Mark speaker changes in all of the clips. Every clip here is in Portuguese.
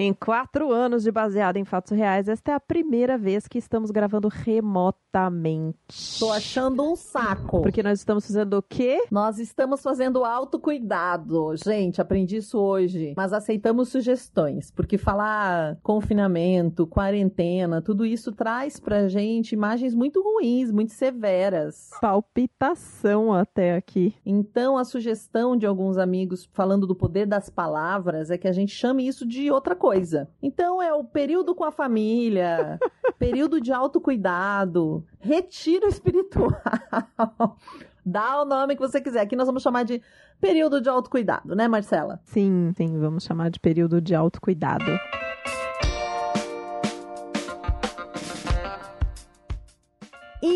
Speaker 1: Em quatro anos de baseado em fatos reais, esta é a primeira vez que estamos gravando remotamente.
Speaker 2: Tô achando um saco.
Speaker 1: Porque nós estamos fazendo o quê?
Speaker 2: Nós estamos fazendo autocuidado. Gente, aprendi isso hoje. Mas aceitamos sugestões. Porque falar confinamento, quarentena, tudo isso traz pra gente imagens muito ruins, muito severas.
Speaker 1: Palpitação até aqui.
Speaker 2: Então, a sugestão de alguns amigos falando do poder das palavras é que a gente chame isso de outra coisa coisa. Então é o período com a família, período de autocuidado, retiro espiritual. Dá o nome que você quiser. Aqui nós vamos chamar de período de autocuidado, né, Marcela?
Speaker 1: Sim, sim, vamos chamar de período de autocuidado.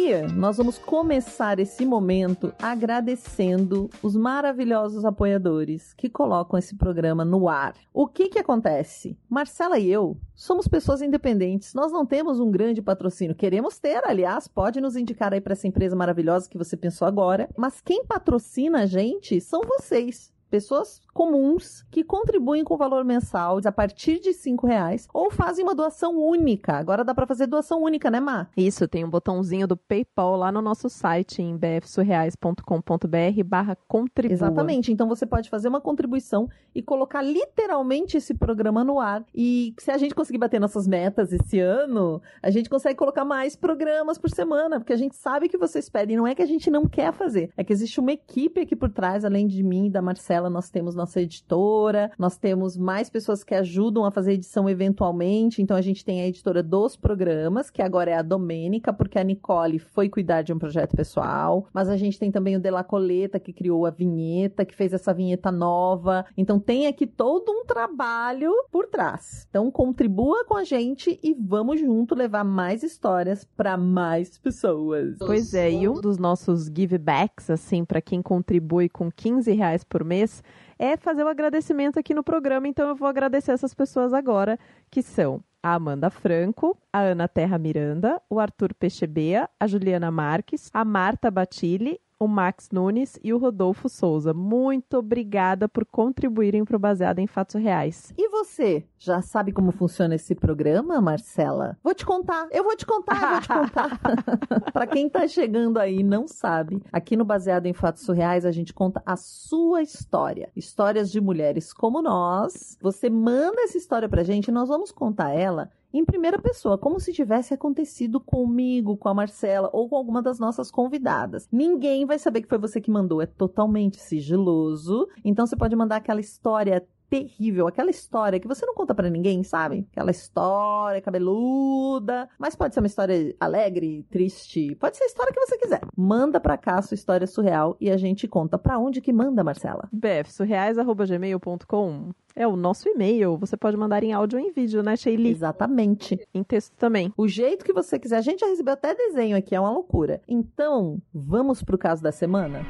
Speaker 2: E nós vamos começar esse momento agradecendo os maravilhosos apoiadores que colocam esse programa no ar. O que que acontece? Marcela e eu somos pessoas independentes, nós não temos um grande patrocínio. Queremos ter, aliás, pode nos indicar aí para essa empresa maravilhosa que você pensou agora. Mas quem patrocina a gente são vocês pessoas comuns que contribuem com valor mensal a partir de cinco reais ou fazem uma doação única. Agora dá para fazer doação única, né, Má?
Speaker 1: Isso, tem um botãozinho do PayPal lá no nosso site em bfsurreais.com.br barra contribua.
Speaker 2: Exatamente, então você pode fazer uma contribuição e colocar literalmente esse programa no ar e se a gente conseguir bater nossas metas esse ano, a gente consegue colocar mais programas por semana, porque a gente sabe que vocês pedem, não é que a gente não quer fazer, é que existe uma equipe aqui por trás, além de mim e da Marcela, nós temos nossa editora, nós temos mais pessoas que ajudam a fazer edição eventualmente. Então a gente tem a editora dos programas, que agora é a Domênica, porque a Nicole foi cuidar de um projeto pessoal. Mas a gente tem também o Dela Coleta, que criou a vinheta, que fez essa vinheta nova. Então tem aqui todo um trabalho por trás. Então contribua com a gente e vamos junto levar mais histórias para mais pessoas.
Speaker 1: Pois é, e um dos nossos givebacks, assim, para quem contribui com 15 reais por mês, é fazer o um agradecimento aqui no programa. Então eu vou agradecer essas pessoas agora, que são a Amanda Franco, a Ana Terra Miranda, o Arthur Pechebea, a Juliana Marques, a Marta Batilli o Max Nunes e o Rodolfo Souza. Muito obrigada por contribuírem para o Baseado em Fatos Reais.
Speaker 2: E você, já sabe como funciona esse programa, Marcela? Vou te contar, eu vou te contar, eu vou te contar. para quem está chegando aí e não sabe, aqui no Baseado em Fatos Surreais a gente conta a sua história. Histórias de mulheres como nós. Você manda essa história pra gente e nós vamos contar ela em primeira pessoa, como se tivesse acontecido comigo, com a Marcela ou com alguma das nossas convidadas. Ninguém vai saber que foi você que mandou, é totalmente sigiloso. Então você pode mandar aquela história terrível, aquela história que você não conta para ninguém, sabe? Aquela história cabeluda, mas pode ser uma história alegre, triste, pode ser a história que você quiser. Manda para cá a sua história surreal e a gente conta para onde que manda, Marcela?
Speaker 1: bfsurreais@gmail.com. É o nosso e-mail. Você pode mandar em áudio ou em vídeo, né, Sheili?
Speaker 2: Exatamente.
Speaker 1: Em texto também.
Speaker 2: O jeito que você quiser. A gente já recebeu até desenho aqui, é uma loucura. Então, vamos pro caso da semana?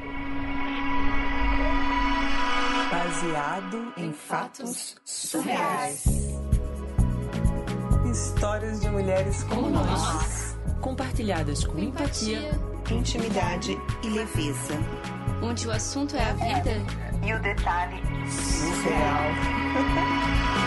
Speaker 3: Baseado em fatos surreais. Histórias de mulheres como nós,
Speaker 4: compartilhadas com empatia,
Speaker 3: intimidade e leveza.
Speaker 4: Onde o assunto é a vida
Speaker 3: e o detalhe surreal.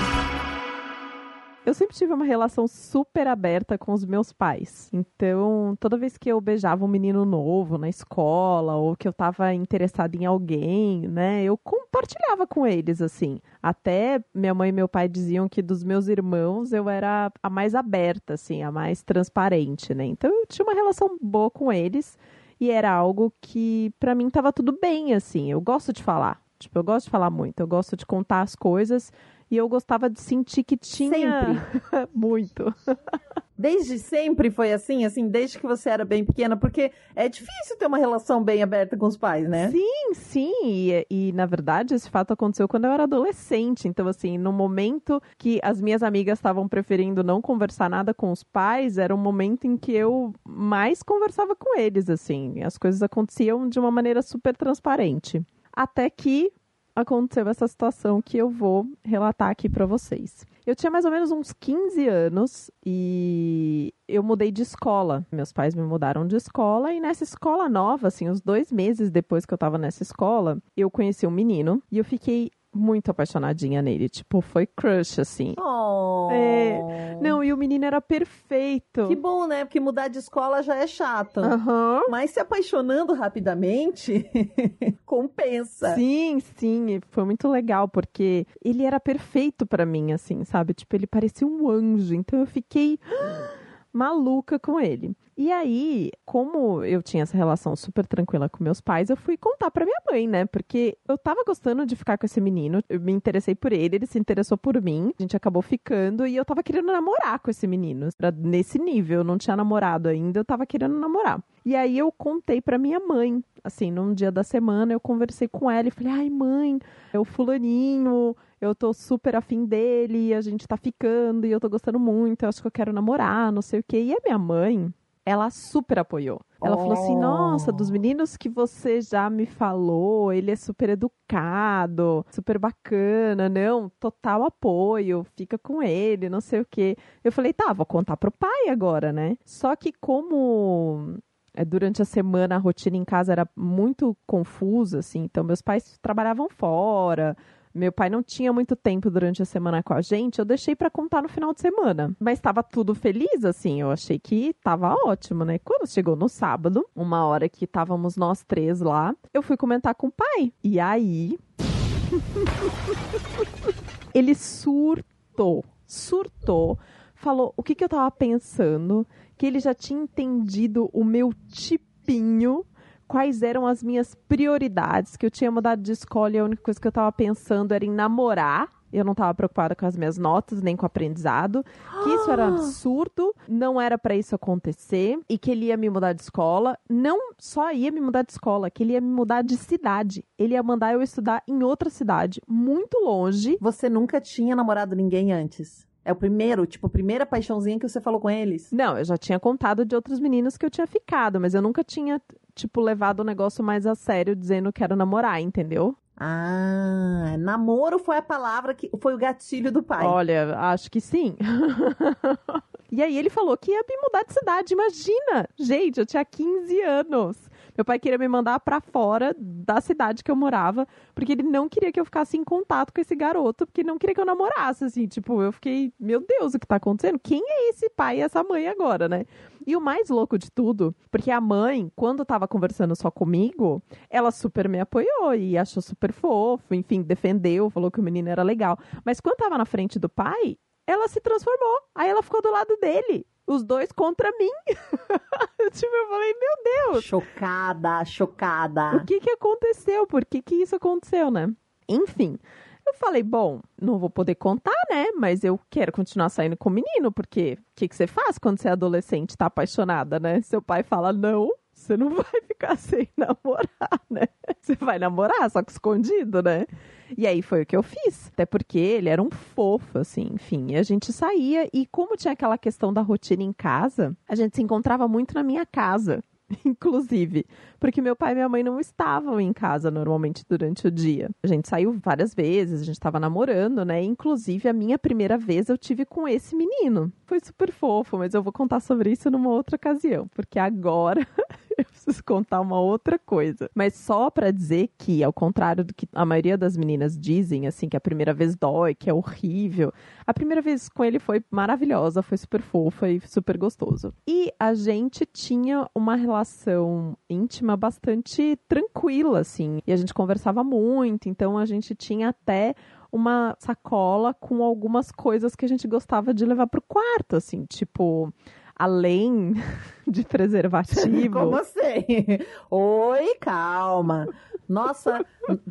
Speaker 1: Eu sempre tive uma relação super aberta com os meus pais. Então, toda vez que eu beijava um menino novo na escola ou que eu estava interessada em alguém, né, eu compartilhava com eles assim. Até minha mãe e meu pai diziam que dos meus irmãos eu era a mais aberta, assim, a mais transparente, né? Então, eu tinha uma relação boa com eles e era algo que para mim estava tudo bem, assim. Eu gosto de falar. Tipo, eu gosto de falar muito, eu gosto de contar as coisas e eu gostava de sentir que tinha muito.
Speaker 2: Desde sempre foi assim, assim, desde que você era bem pequena, porque é difícil ter uma relação bem aberta com os pais, né?
Speaker 1: Sim, sim, e, e na verdade esse fato aconteceu quando eu era adolescente, então assim, no momento que as minhas amigas estavam preferindo não conversar nada com os pais, era um momento em que eu mais conversava com eles, assim, as coisas aconteciam de uma maneira super transparente. Até que aconteceu essa situação que eu vou relatar aqui para vocês. Eu tinha mais ou menos uns 15 anos e eu mudei de escola. Meus pais me mudaram de escola e nessa escola nova, assim, uns dois meses depois que eu tava nessa escola, eu conheci um menino e eu fiquei muito apaixonadinha nele. Tipo, foi crush, assim.
Speaker 2: Oh.
Speaker 1: É. Não, e o menino era perfeito.
Speaker 2: Que bom, né? Porque mudar de escola já é chato.
Speaker 1: Aham.
Speaker 2: Mas se apaixonando rapidamente, compensa.
Speaker 1: Sim, sim, e foi muito legal porque ele era perfeito pra mim, assim, sabe? Tipo, ele parecia um anjo, então eu fiquei maluca com ele. E aí, como eu tinha essa relação super tranquila com meus pais, eu fui contar pra minha mãe, né? Porque eu tava gostando de ficar com esse menino, eu me interessei por ele, ele se interessou por mim, a gente acabou ficando e eu tava querendo namorar com esse menino. Era nesse nível, eu não tinha namorado ainda, eu tava querendo namorar. E aí eu contei pra minha mãe, assim, num dia da semana, eu conversei com ela e falei: "Ai, mãe, é o fulaninho, eu tô super afim dele, a gente tá ficando e eu tô gostando muito, eu acho que eu quero namorar, não sei o quê". E a minha mãe, ela super apoiou. Ela falou assim:
Speaker 2: Oh.
Speaker 1: Nossa, dos meninos que você já me falou, ele é super educado, super bacana, não, total apoio, fica com ele, não sei o quê. Eu falei: Tá, vou contar pro pai agora, né? Só que como é, durante a semana a rotina em casa era muito confusa, assim, então meus pais trabalhavam fora. Meu pai não tinha muito tempo durante a semana com a gente, eu deixei pra contar no final de semana. Mas estava tudo feliz, assim, eu achei que tava ótimo, né? Quando chegou no sábado, uma hora que estávamos nós três lá, eu fui comentar com o pai. E aí. Ele surtou, surtou, falou o que, que eu tava pensando, que ele já tinha entendido o meu tipinho quais eram as minhas prioridades, que eu tinha mudado de escola e a única coisa que eu tava pensando era em namorar. Eu não tava preocupada com as minhas notas, nem com o aprendizado. Que isso era absurdo, não era pra isso acontecer. E que ele ia me mudar de escola. Não só ia me mudar de escola, que ele ia me mudar de cidade. Ele ia mandar eu estudar em outra cidade, muito longe.
Speaker 2: Você nunca tinha namorado ninguém antes? É o primeiro, tipo, a primeira paixãozinha que você falou com eles?
Speaker 1: Não, eu já tinha contado de outros meninos que eu tinha ficado, mas eu nunca tinha, tipo, levado o negócio mais a sério, dizendo que quero namorar, entendeu?
Speaker 2: Ah, namoro foi a palavra que foi o gatilho do pai.
Speaker 1: Olha, acho que sim. e aí ele falou que ia me mudar de cidade. Imagina! Gente, eu tinha 15 anos. Meu pai queria me mandar pra fora da cidade que eu morava, porque ele não queria que eu ficasse em contato com esse garoto, porque não queria que eu namorasse, assim. Tipo, eu fiquei, meu Deus, o que tá acontecendo? Quem é esse pai e essa mãe agora, né? E o mais louco de tudo, porque a mãe, quando tava conversando só comigo, ela super me apoiou e achou super fofo, enfim, defendeu, falou que o menino era legal. Mas quando tava na frente do pai, ela se transformou. Aí ela ficou do lado dele. Os dois contra mim. eu falei, meu Deus,
Speaker 2: Chocada, chocada.
Speaker 1: o que que aconteceu? Por que que isso aconteceu, né? Enfim, eu falei, bom, não vou poder contar, né? Mas eu quero continuar saindo com o menino, porque o que, que você faz quando você é adolescente e tá apaixonada, né? Seu pai fala, não, você não vai ficar sem namorar, né? Você vai namorar, só que escondido, né? E aí foi o que eu fiz. Até porque ele era um fofo, assim, enfim. E a gente saía, e como tinha aquela questão da rotina em casa, a gente se encontrava muito na minha casa. Inclusive, porque meu pai e minha mãe não estavam em casa normalmente durante o dia. A gente saiu várias vezes, a gente estava namorando, né? Inclusive, a minha primeira vez eu tive com esse menino. Foi super fofo, mas eu vou contar sobre isso numa outra ocasião, porque agora preciso contar uma outra coisa. Mas só pra dizer que, ao contrário do que a maioria das meninas dizem, assim, que a primeira vez dói, que é horrível, a primeira vez com ele foi maravilhosa, foi super fofa e super gostoso. E a gente tinha uma relação íntima bastante tranquila, assim. E a gente conversava muito, então a gente tinha até uma sacola com algumas coisas que a gente gostava de levar pro quarto, assim, tipo, além de preservativo.
Speaker 2: Como assim? Oi, calma. Nossa,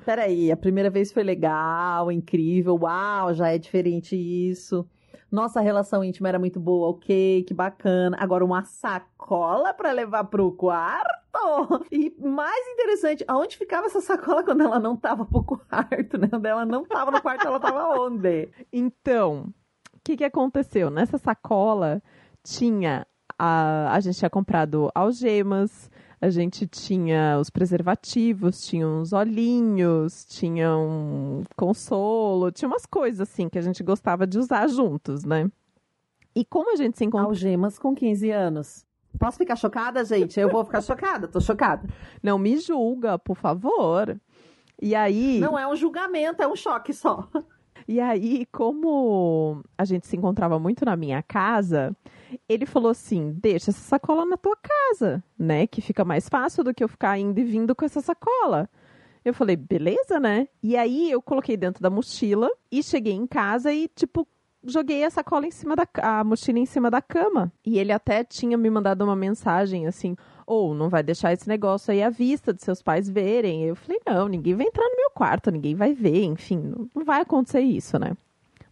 Speaker 2: peraí, a primeira vez foi legal, incrível, uau, já é diferente isso. Nossa, relação íntima era muito boa, ok, que bacana. Agora, uma sacola para levar pro quarto? E mais interessante, aonde ficava essa sacola quando ela não tava pro quarto, né? Quando ela não tava no quarto, ela tava onde?
Speaker 1: Então, o que, que aconteceu? Nessa sacola tinha. A, a gente tinha comprado algemas, a gente tinha os preservativos, tinha uns olhinhos, tinha um consolo, tinha umas coisas assim que a gente gostava de usar juntos, né? E como a gente se encontrou.
Speaker 2: Algemas com 15 anos. Posso ficar chocada, gente? Eu vou ficar chocada, tô chocada.
Speaker 1: Não me julga, por favor. E aí.
Speaker 2: Não é um julgamento, é um choque só.
Speaker 1: E aí, como a gente se encontrava muito na minha casa, ele falou assim: deixa essa sacola na tua casa, né? Que fica mais fácil do que eu ficar indo e vindo com essa sacola. Eu falei, beleza, né? E aí eu coloquei dentro da mochila e cheguei em casa e, tipo, joguei a sacola em cima da a mochila em cima da cama. E ele até tinha me mandado uma mensagem assim: ou não vai deixar esse negócio aí à vista de seus pais verem. Eu falei: não, ninguém vai entrar no meu quarto, ninguém vai ver, enfim, não vai acontecer isso, né?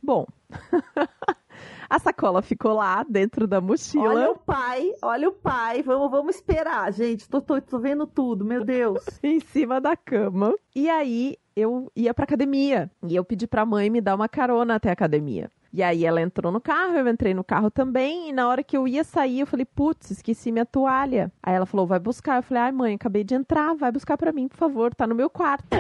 Speaker 1: Bom. A sacola ficou lá dentro da mochila.
Speaker 2: Olha o pai, olha o pai. Vamos, vamos esperar, gente. Tô, tô, tô vendo tudo, meu Deus.
Speaker 1: em cima da cama. E aí eu ia pra academia. E eu pedi pra mãe me dar uma carona até a academia. E aí ela entrou no carro, eu entrei no carro também, e na hora que eu ia sair, eu falei, putz, esqueci minha toalha. Aí ela falou, vai buscar. Eu falei, ai mãe, acabei de entrar, vai buscar pra mim, por favor, tá no meu quarto.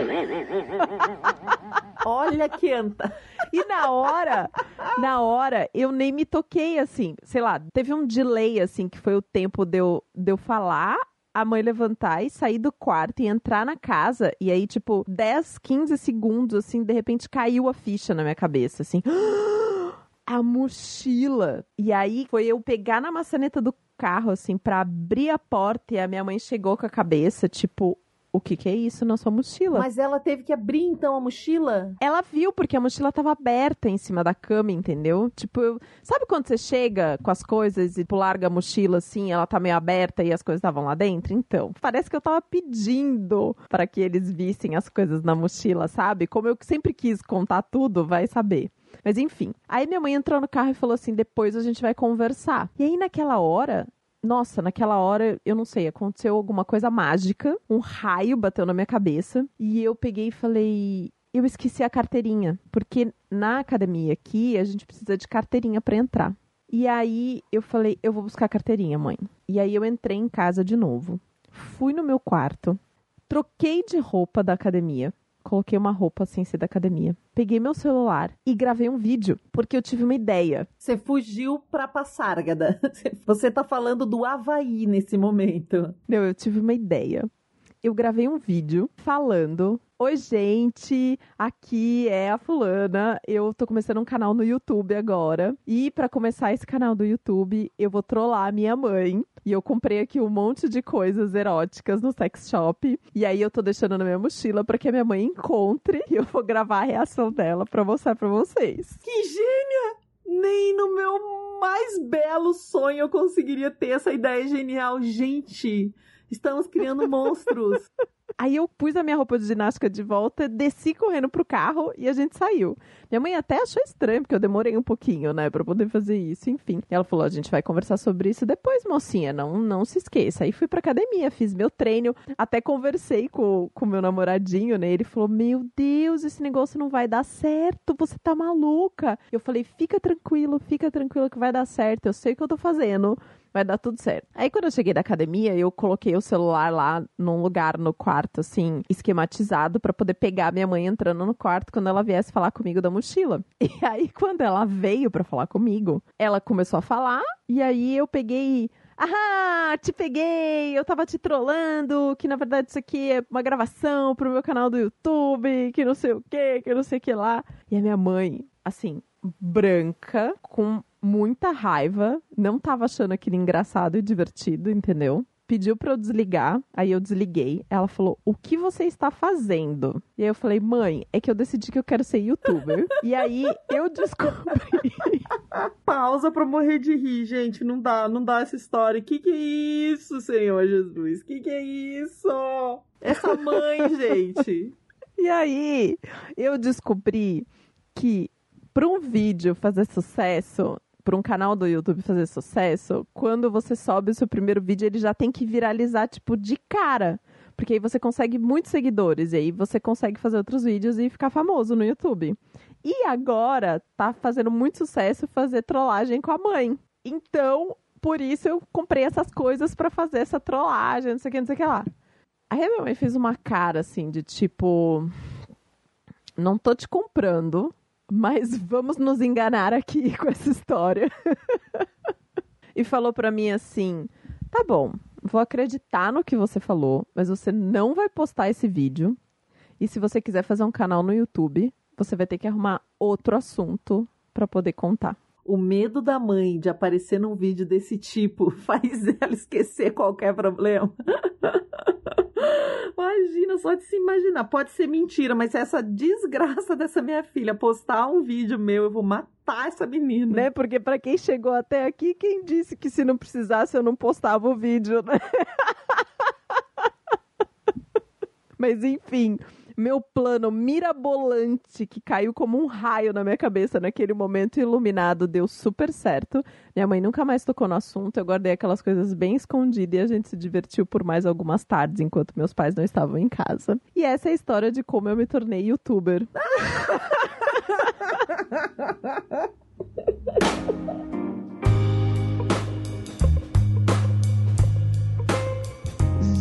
Speaker 2: Olha que anta.
Speaker 1: E na hora, na hora, eu nem me toquei assim, sei lá, teve um delay assim, que foi o tempo de eu, de eu falar a mãe levantar e sair do quarto e entrar na casa. E aí, tipo, 10, 15 segundos, assim, de repente caiu a ficha na minha cabeça, assim. A mochila. E aí foi eu pegar na maçaneta do carro, assim, pra abrir a porta e a minha mãe chegou com a cabeça, tipo, o que que é isso na sua mochila?
Speaker 2: Mas ela teve que abrir então a mochila?
Speaker 1: Ela viu, porque a mochila tava aberta em cima da cama, entendeu? Tipo, eu... sabe quando você chega com as coisas e tipo, larga a mochila assim, ela tá meio aberta e as coisas estavam lá dentro? Então, parece que eu tava pedindo para que eles vissem as coisas na mochila, sabe? Como eu sempre quis contar tudo, vai saber. Mas enfim. Aí minha mãe entrou no carro e falou assim: depois a gente vai conversar. E aí naquela hora, nossa, naquela hora, eu não sei, aconteceu alguma coisa mágica, um raio bateu na minha cabeça e eu peguei e falei, eu esqueci a carteirinha, porque na academia aqui a gente precisa de carteirinha para entrar. E aí eu falei, eu vou buscar a carteirinha, mãe. E aí eu entrei em casa de novo. Fui no meu quarto, troquei de roupa da academia, coloquei uma roupa sem ser da academia. Peguei meu celular e gravei um vídeo, porque eu tive uma ideia.
Speaker 2: Você fugiu pra Passárgada. Você tá falando do Havaí nesse momento.
Speaker 1: Não, eu tive uma ideia. Eu gravei um vídeo falando Oi, gente, aqui é a Fulana. Eu tô começando um canal no YouTube agora. E para começar esse canal do YouTube, eu vou trollar a minha mãe. E eu comprei aqui um monte de coisas eróticas no sex shop. E aí eu tô deixando na minha mochila para que a minha mãe encontre. E eu vou gravar a reação dela para mostrar para vocês.
Speaker 2: Que gênia! Nem no meu mais belo sonho eu conseguiria ter essa ideia genial. Gente, estamos criando monstros.
Speaker 1: Aí eu pus a minha roupa de ginástica de volta, desci correndo pro carro e a gente saiu. Minha mãe até achou estranho, porque eu demorei um pouquinho, né, pra poder fazer isso, enfim. E ela falou: a gente vai conversar sobre isso depois, mocinha, não, não se esqueça. Aí fui pra academia, fiz meu treino, até conversei com o meu namoradinho, né? Ele falou: Meu Deus, esse negócio não vai dar certo, você tá maluca. Eu falei: Fica tranquilo, fica tranquilo que vai dar certo, eu sei o que eu tô fazendo vai dar tudo certo. Aí quando eu cheguei da academia, eu coloquei o celular lá num lugar no quarto, assim, esquematizado para poder pegar minha mãe entrando no quarto quando ela viesse falar comigo da. E aí quando ela veio para falar comigo, ela começou a falar e aí eu peguei ah, te peguei, eu tava te trollando, que na verdade isso aqui é uma gravação pro meu canal do YouTube, que não sei o que, que não sei o que lá. E a minha mãe, assim, branca, com muita raiva, não tava achando aquilo engraçado e divertido, entendeu? Pediu para eu desligar, aí eu desliguei. Ela falou: O que você está fazendo? E aí eu falei: Mãe, é que eu decidi que eu quero ser youtuber. e aí eu descobri.
Speaker 2: Pausa pra morrer de rir, gente. Não dá, não dá essa história. Que que é isso, Senhor Jesus? Que que é isso? Essa mãe, gente.
Speaker 1: E aí eu descobri que para um vídeo fazer sucesso, para um canal do YouTube fazer sucesso, quando você sobe o seu primeiro vídeo, ele já tem que viralizar, tipo, de cara. Porque aí você consegue muitos seguidores, e aí você consegue fazer outros vídeos e ficar famoso no YouTube. E agora tá fazendo muito sucesso fazer trollagem com a mãe. Então, por isso eu comprei essas coisas para fazer essa trollagem, não sei o que, não sei o que lá. Aí a minha mãe fez uma cara assim de tipo. Não tô te comprando, mas vamos nos enganar aqui com essa história. e falou para mim assim: tá bom, vou acreditar no que você falou, mas você não vai postar esse vídeo. E se você quiser fazer um canal no YouTube, você vai ter que arrumar outro assunto para poder contar.
Speaker 2: O medo da mãe de aparecer num vídeo desse tipo faz ela esquecer qualquer problema. Imagina, só de se imaginar. Pode ser mentira, mas essa desgraça dessa minha filha postar um vídeo meu, eu vou matar essa menina.
Speaker 1: Né? Porque para quem chegou até aqui, quem disse que se não precisasse eu não postava o vídeo, né? mas enfim, meu plano mirabolante que caiu como um raio na minha cabeça naquele momento iluminado deu super certo. Minha mãe nunca mais tocou no assunto, eu guardei aquelas coisas bem escondidas e a gente se divertiu por mais algumas tardes enquanto meus pais não estavam em casa. E essa é a história de como eu me tornei youtuber.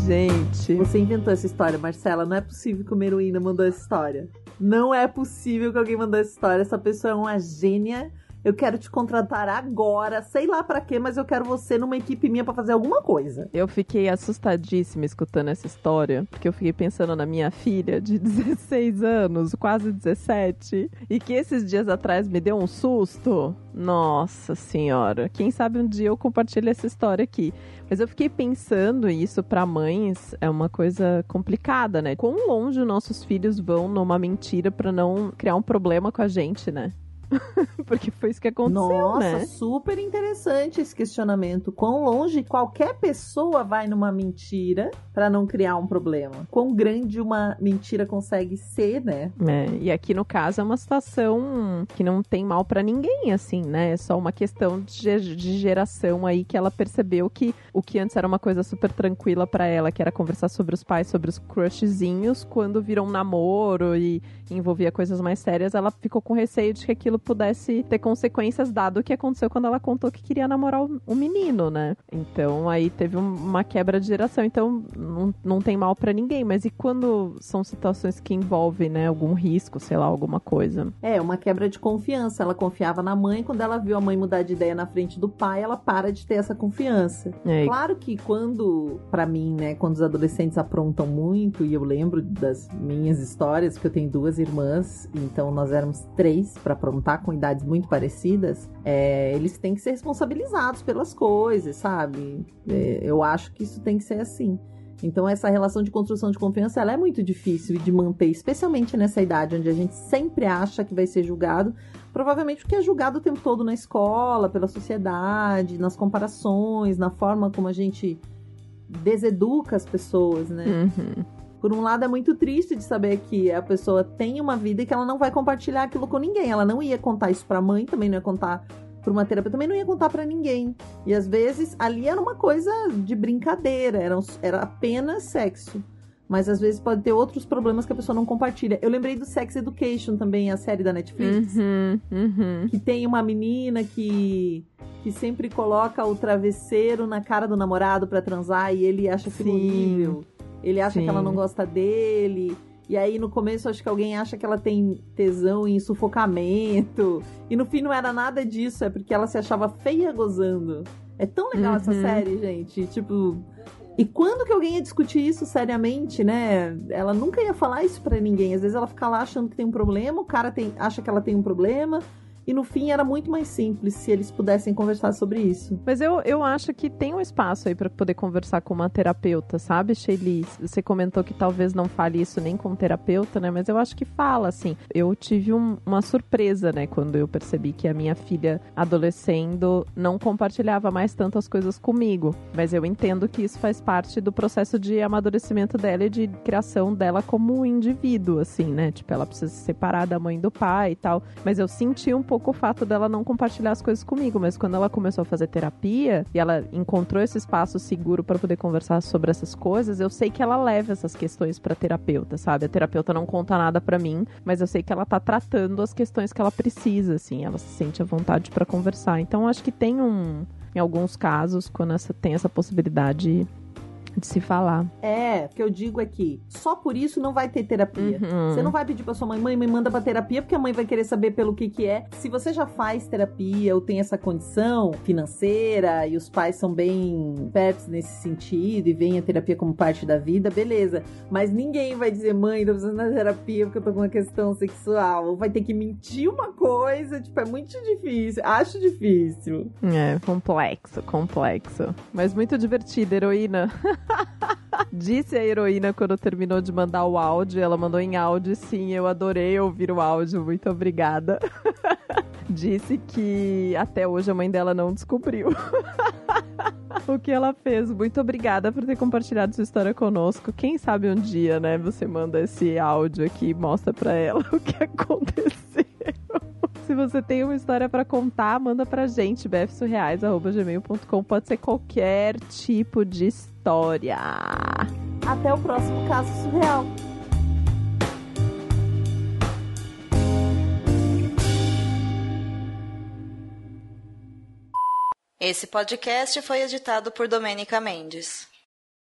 Speaker 1: Gente.
Speaker 2: Você inventou essa história, Marcela. Não é possível que uma heroína mandou essa história. Não é possível que alguém mandou essa história. Essa pessoa é uma gênia eu quero te contratar agora, sei lá para quê, mas eu quero você numa equipe minha para fazer alguma coisa.
Speaker 1: Eu fiquei assustadíssima escutando essa história, porque eu fiquei pensando na minha filha de 16 anos, quase 17, e que esses dias atrás me deu um susto. Nossa senhora, quem sabe um dia eu compartilho essa história aqui. Mas eu fiquei pensando isso para mães é uma coisa complicada, né? Quão longe nossos filhos vão numa mentira para não criar um problema com a gente, né? Porque foi isso que aconteceu,
Speaker 2: Nossa,
Speaker 1: né?
Speaker 2: super interessante esse questionamento. Quão longe qualquer pessoa vai numa mentira para não criar um problema? Quão grande uma mentira consegue ser, né?
Speaker 1: É, e aqui no caso é uma situação que não tem mal para ninguém, assim, né? É só uma questão de, de geração aí que ela percebeu que o que antes era uma coisa super tranquila para ela, que era conversar sobre os pais, sobre os crushzinhos, quando virou um namoro e envolvia coisas mais sérias, ela ficou com receio de que aquilo pudesse ter consequências, dado o que aconteceu quando ela contou que queria namorar o menino, né? Então aí teve uma quebra de geração. Então não, não tem mal para ninguém. Mas e quando são situações que envolvem, né, algum risco, sei lá, alguma coisa?
Speaker 2: É, uma quebra de confiança. Ela confiava na mãe, quando ela viu a mãe mudar de ideia na frente do pai, ela para de ter essa confiança. É. Claro que quando, para mim, né, quando os adolescentes aprontam muito, e eu lembro das minhas histórias, porque eu tenho duas irmãs, então nós éramos três para aprontar tá com idades muito parecidas, é, eles têm que ser responsabilizados pelas coisas, sabe? É, eu acho que isso tem que ser assim. Então essa relação de construção de confiança ela é muito difícil de manter, especialmente nessa idade onde a gente sempre acha que vai ser julgado, provavelmente porque é julgado o tempo todo na escola, pela sociedade, nas comparações, na forma como a gente deseduca as pessoas, né?
Speaker 1: Uhum
Speaker 2: por um lado é muito triste de saber que a pessoa tem uma vida e que ela não vai compartilhar aquilo com ninguém. Ela não ia contar isso pra mãe, também não ia contar pra uma terapeuta, também não ia contar para ninguém. E às vezes ali era uma coisa de brincadeira, era, era apenas sexo. Mas às vezes pode ter outros problemas que a pessoa não compartilha. Eu lembrei do Sex Education também, a série da Netflix.
Speaker 1: Uhum, uhum.
Speaker 2: Que tem uma menina que que sempre coloca o travesseiro na cara do namorado para transar e ele acha aquilo horrível. Ele acha Sim. que ela não gosta dele. E aí no começo acho que alguém acha que ela tem tesão em sufocamento. E no fim não era nada disso, é porque ela se achava feia gozando. É tão legal uhum. essa série, gente. Tipo. E quando que alguém ia discutir isso seriamente, né? Ela nunca ia falar isso para ninguém. Às vezes ela fica lá achando que tem um problema, o cara tem, acha que ela tem um problema, e no fim era muito mais simples se eles pudessem conversar sobre isso.
Speaker 1: Mas eu, eu acho que tem um espaço aí para poder conversar com uma terapeuta, sabe, Shelly? Você comentou que talvez não fale isso nem com um terapeuta, né? Mas eu acho que fala, assim. Eu tive um, uma surpresa, né, quando eu percebi que a minha filha, adolescendo, não compartilhava mais tantas coisas comigo. Mas eu entendo que isso faz parte do processo de amadurecimento dela e de criação dela como indivíduo, assim, né? Tipo, ela precisa se separar da mãe e do pai e tal. Mas eu senti um pouco o fato dela não compartilhar as coisas comigo, mas quando ela começou a fazer terapia e ela encontrou esse espaço seguro para poder conversar sobre essas coisas, eu sei que ela leva essas questões para terapeuta, sabe? A terapeuta não conta nada para mim, mas eu sei que ela tá tratando as questões que ela precisa, assim, ela se sente à vontade para conversar. Então acho que tem um em alguns casos, quando essa, tem essa possibilidade, de se falar.
Speaker 2: É, o que eu digo é que só por isso não vai ter terapia.
Speaker 1: Uhum.
Speaker 2: Você não vai pedir pra sua mãe, mãe, me manda pra terapia, porque a mãe vai querer saber pelo que que é. Se você já faz terapia ou tem essa condição financeira e os pais são bem perto nesse sentido e veem a terapia como parte da vida, beleza. Mas ninguém vai dizer, mãe, tô precisando da terapia porque eu tô com uma questão sexual. Ou vai ter que mentir uma coisa, tipo, é muito difícil. Acho difícil.
Speaker 1: É, complexo, complexo. Mas muito divertido, heroína. Disse a heroína quando terminou de mandar o áudio. Ela mandou em áudio, sim, eu adorei ouvir o áudio. Muito obrigada. Disse que até hoje a mãe dela não descobriu. o que ela fez. Muito obrigada por ter compartilhado sua história conosco. Quem sabe um dia, né, você manda esse áudio aqui e mostra pra ela o que aconteceu. Se você tem uma história pra contar, manda pra gente, bfsurreais.gmail.com. Pode ser qualquer tipo de história.
Speaker 2: Até o próximo caso surreal.
Speaker 5: Esse podcast foi editado por Domênica Mendes.